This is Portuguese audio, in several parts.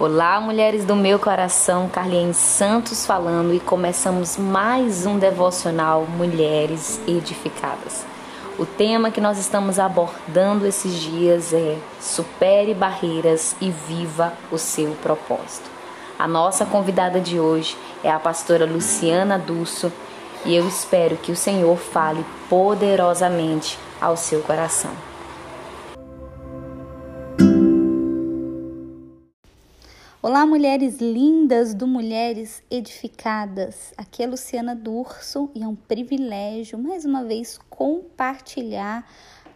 Olá, mulheres do meu coração, Carlinhos Santos falando e começamos mais um devocional Mulheres Edificadas. O tema que nós estamos abordando esses dias é Supere barreiras e viva o seu propósito. A nossa convidada de hoje é a pastora Luciana Dusso e eu espero que o Senhor fale poderosamente ao seu coração. Olá, mulheres lindas do Mulheres Edificadas. Aqui é Luciana Durso e é um privilégio mais uma vez compartilhar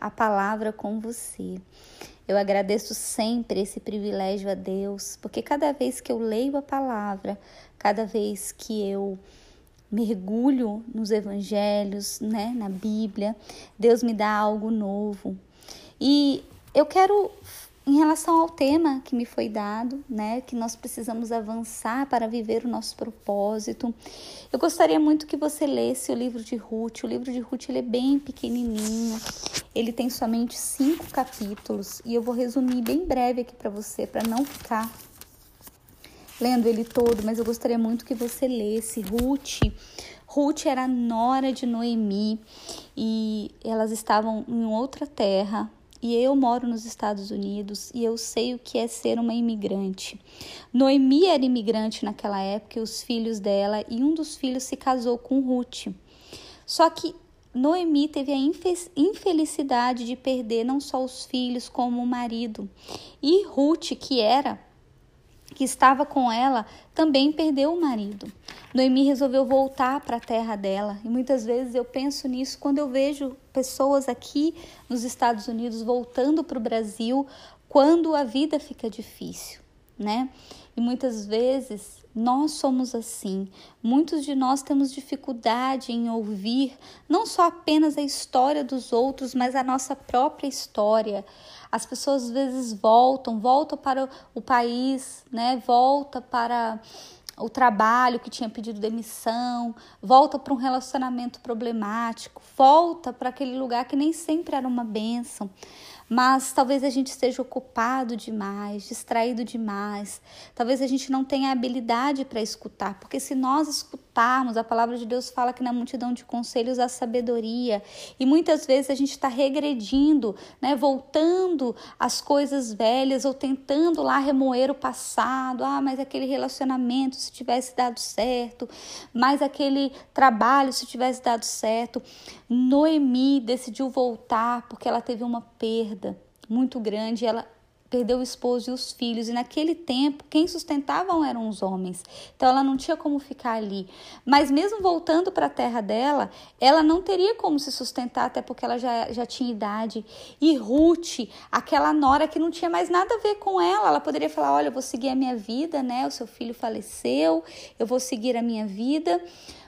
a palavra com você. Eu agradeço sempre esse privilégio a Deus, porque cada vez que eu leio a palavra, cada vez que eu mergulho nos evangelhos, né, na Bíblia, Deus me dá algo novo. E eu quero em relação ao tema que me foi dado, né, que nós precisamos avançar para viver o nosso propósito, eu gostaria muito que você lesse o livro de Ruth. O livro de Ruth ele é bem pequenininho, ele tem somente cinco capítulos e eu vou resumir bem breve aqui para você, para não ficar lendo ele todo, mas eu gostaria muito que você lesse Ruth. Ruth era nora de Noemi e elas estavam em outra terra, e eu moro nos Estados Unidos e eu sei o que é ser uma imigrante. Noemi era imigrante naquela época, e os filhos dela, e um dos filhos se casou com Ruth. Só que Noemi teve a infelicidade de perder não só os filhos, como o marido. E Ruth, que era que estava com ela também perdeu o marido. Noemi resolveu voltar para a terra dela e muitas vezes eu penso nisso quando eu vejo pessoas aqui nos Estados Unidos voltando para o Brasil quando a vida fica difícil, né? E muitas vezes nós somos assim. Muitos de nós temos dificuldade em ouvir não só apenas a história dos outros, mas a nossa própria história. As pessoas às vezes voltam, voltam para o país, né? Volta para o trabalho que tinha pedido demissão, volta para um relacionamento problemático, volta para aquele lugar que nem sempre era uma bênção mas talvez a gente esteja ocupado demais, distraído demais. Talvez a gente não tenha habilidade para escutar, porque se nós escutarmos, a palavra de Deus fala que na multidão de conselhos há sabedoria, e muitas vezes a gente está regredindo, né, voltando às coisas velhas ou tentando lá remoer o passado. Ah, mas aquele relacionamento se tivesse dado certo, mas aquele trabalho se tivesse dado certo. Noemi decidiu voltar porque ela teve uma perda muito grande. Ela perdeu o esposo e os filhos, e naquele tempo quem sustentavam eram os homens. Então ela não tinha como ficar ali. Mas mesmo voltando para a terra dela, ela não teria como se sustentar, até porque ela já, já tinha idade. E Ruth, aquela nora que não tinha mais nada a ver com ela, ela poderia falar: Olha, eu vou seguir a minha vida, né? O seu filho faleceu, eu vou seguir a minha vida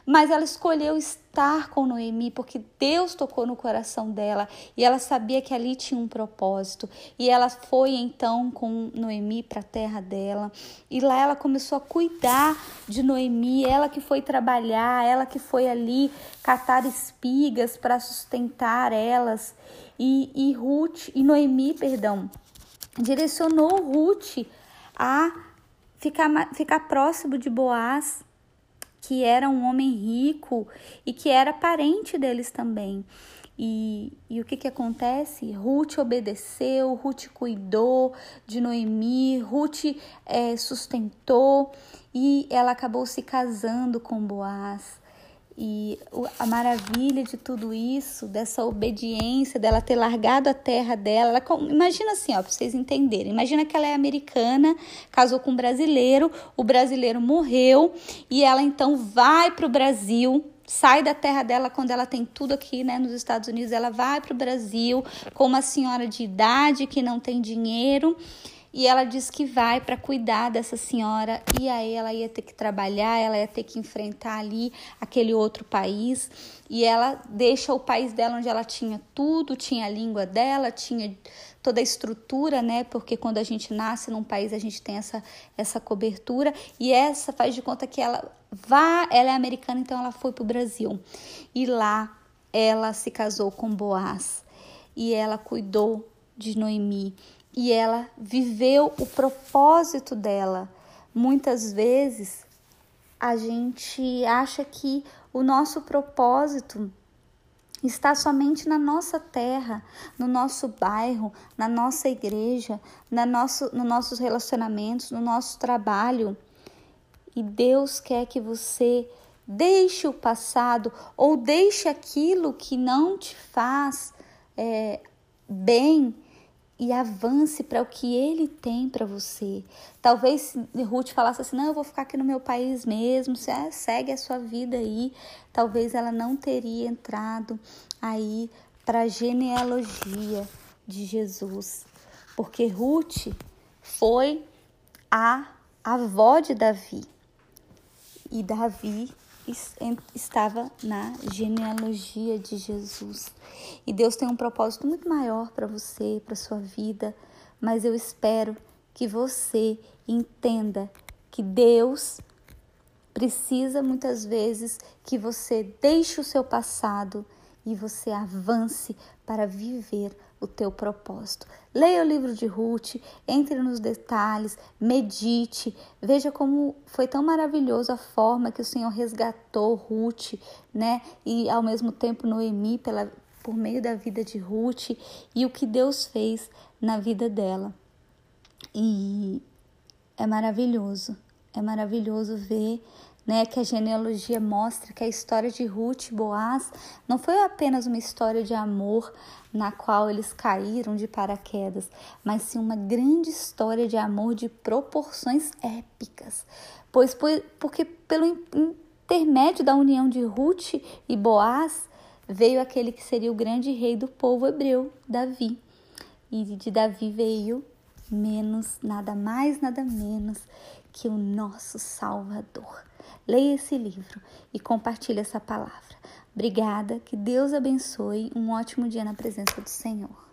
mas ela escolheu estar com Noemi porque Deus tocou no coração dela e ela sabia que ali tinha um propósito. E ela foi então com Noemi para a terra dela e lá ela começou a cuidar de Noemi, ela que foi trabalhar, ela que foi ali catar espigas para sustentar elas. E, e Ruth, e Noemi, perdão, direcionou Ruth a ficar, ficar próximo de Boaz que era um homem rico e que era parente deles também. E, e o que, que acontece? Ruth obedeceu, Ruth cuidou de Noemi, Ruth é, sustentou e ela acabou se casando com Boaz. E a maravilha de tudo isso, dessa obediência, dela ter largado a terra dela. Ela, imagina assim, ó, para vocês entenderem. Imagina que ela é americana, casou com um brasileiro, o brasileiro morreu e ela então vai para o Brasil sai da terra dela quando ela tem tudo aqui, né, nos Estados Unidos, ela vai para o Brasil com uma senhora de idade que não tem dinheiro e ela diz que vai para cuidar dessa senhora e aí ela ia ter que trabalhar, ela ia ter que enfrentar ali aquele outro país. E ela deixa o país dela onde ela tinha tudo, tinha a língua dela, tinha toda a estrutura, né? Porque quando a gente nasce num país a gente tem essa essa cobertura. E essa faz de conta que ela vá, ela é americana, então ela foi para o Brasil. E lá ela se casou com Boaz. E ela cuidou de Noemi e ela viveu o propósito dela. Muitas vezes a gente acha que o nosso propósito está somente na nossa terra, no nosso bairro, na nossa igreja, na nosso, nos nossos relacionamentos, no nosso trabalho. E Deus quer que você deixe o passado ou deixe aquilo que não te faz é, bem e avance para o que ele tem para você. Talvez Ruth falasse assim: não, eu vou ficar aqui no meu país mesmo, é, segue a sua vida aí. Talvez ela não teria entrado aí para a genealogia de Jesus, porque Ruth foi a avó de Davi e Davi estava na genealogia de Jesus. E Deus tem um propósito muito maior para você, para sua vida, mas eu espero que você entenda que Deus precisa muitas vezes que você deixe o seu passado e você avance para viver o teu propósito. Leia o livro de Ruth, entre nos detalhes, medite, veja como foi tão maravilhoso a forma que o Senhor resgatou Ruth, né? E ao mesmo tempo Noemi pela por meio da vida de Ruth e o que Deus fez na vida dela. E é maravilhoso, é maravilhoso ver né, que a genealogia mostra que a história de Ruth e Boaz não foi apenas uma história de amor na qual eles caíram de paraquedas, mas sim uma grande história de amor de proporções épicas. Pois porque pelo intermédio da união de Ruth e Boaz veio aquele que seria o grande rei do povo hebreu, Davi. E de Davi veio menos, nada mais, nada menos que o nosso Salvador. Leia esse livro e compartilhe essa palavra. Obrigada, que Deus abençoe. Um ótimo dia na presença do Senhor.